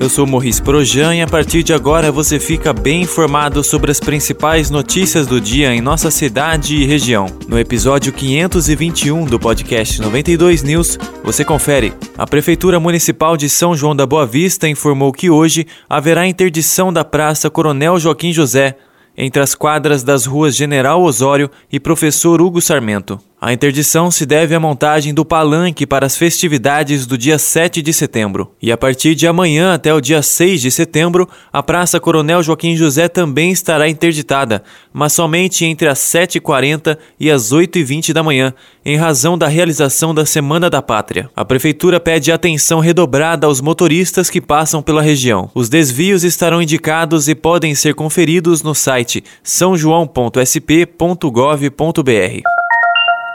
eu sou Morris Projan e a partir de agora você fica bem informado sobre as principais notícias do dia em nossa cidade e região. No episódio 521 do podcast 92 News, você confere. A Prefeitura Municipal de São João da Boa Vista informou que hoje haverá interdição da Praça Coronel Joaquim José entre as quadras das ruas General Osório e Professor Hugo Sarmento. A interdição se deve à montagem do palanque para as festividades do dia 7 de setembro. E a partir de amanhã até o dia 6 de setembro, a Praça Coronel Joaquim José também estará interditada, mas somente entre as 7h40 e as 8h20 da manhã, em razão da realização da Semana da Pátria. A Prefeitura pede atenção redobrada aos motoristas que passam pela região. Os desvios estarão indicados e podem ser conferidos no site sãojoão.sp.gov.br.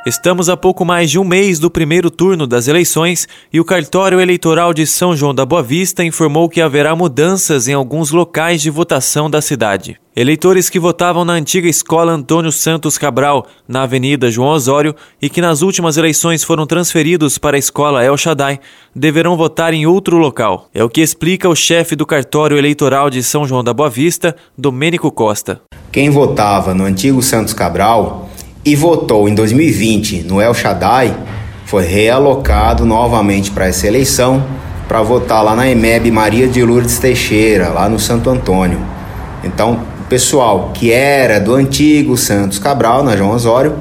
Estamos a pouco mais de um mês do primeiro turno das eleições e o cartório eleitoral de São João da Boa Vista informou que haverá mudanças em alguns locais de votação da cidade. Eleitores que votavam na antiga escola Antônio Santos Cabral, na Avenida João Osório, e que nas últimas eleições foram transferidos para a escola El Shaddai, deverão votar em outro local. É o que explica o chefe do cartório eleitoral de São João da Boa Vista, Domênico Costa. Quem votava no antigo Santos Cabral e votou em 2020 no El Shaddai, foi realocado novamente para essa eleição para votar lá na EMEB Maria de Lourdes Teixeira, lá no Santo Antônio. Então, o pessoal que era do antigo Santos Cabral, na João Osório,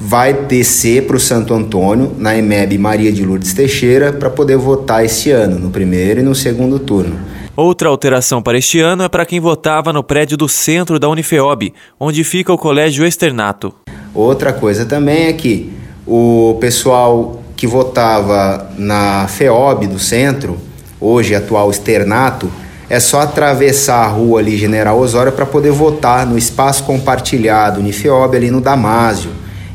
vai descer para o Santo Antônio, na EMEB Maria de Lourdes Teixeira, para poder votar esse ano, no primeiro e no segundo turno. Outra alteração para este ano é para quem votava no prédio do centro da Unifeob, onde fica o Colégio Externato. Outra coisa também é que o pessoal que votava na FEOB do centro, hoje atual externato, é só atravessar a rua ali General Osório para poder votar no espaço compartilhado Unifeob ali no Damásio.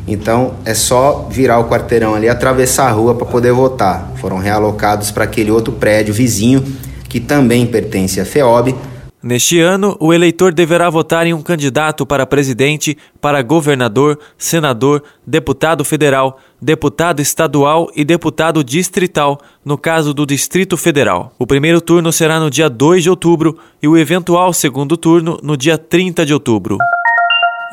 Então é só virar o quarteirão ali, atravessar a rua para poder votar. Foram realocados para aquele outro prédio vizinho que também pertence à FEOB, Neste ano, o eleitor deverá votar em um candidato para presidente, para governador, senador, deputado federal, deputado estadual e deputado distrital, no caso do Distrito Federal. O primeiro turno será no dia 2 de outubro e o eventual segundo turno no dia 30 de outubro.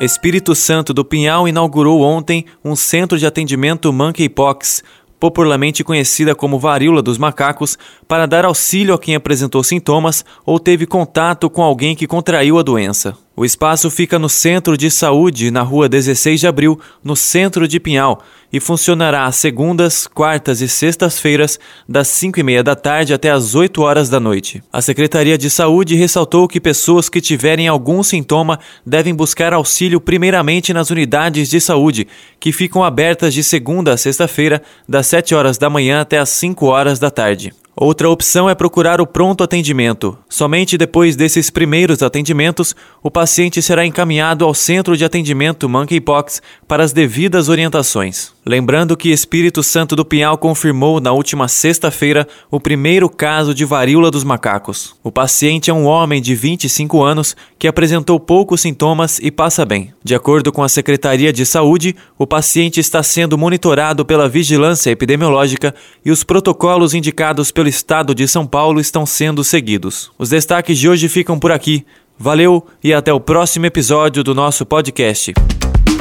Espírito Santo do Pinhal inaugurou ontem um centro de atendimento monkeypox popularmente conhecida como varíola dos macacos, para dar auxílio a quem apresentou sintomas ou teve contato com alguém que contraiu a doença. O espaço fica no Centro de Saúde, na rua 16 de abril, no centro de Pinhal, e funcionará às segundas, quartas e sextas-feiras, das 5 e meia da tarde até às 8 horas da noite. A Secretaria de Saúde ressaltou que pessoas que tiverem algum sintoma devem buscar auxílio primeiramente nas unidades de saúde, que ficam abertas de segunda a sexta-feira, das 7 horas da manhã até às 5 horas da tarde. Outra opção é procurar o pronto atendimento. Somente depois desses primeiros atendimentos, o paciente será encaminhado ao centro de atendimento Monkeypox para as devidas orientações. Lembrando que Espírito Santo do Pinhal confirmou na última sexta-feira o primeiro caso de varíola dos macacos. O paciente é um homem de 25 anos que apresentou poucos sintomas e passa bem. De acordo com a Secretaria de Saúde, o paciente está sendo monitorado pela vigilância epidemiológica e os protocolos indicados pelo estado de São Paulo estão sendo seguidos. Os destaques de hoje ficam por aqui. Valeu e até o próximo episódio do nosso podcast.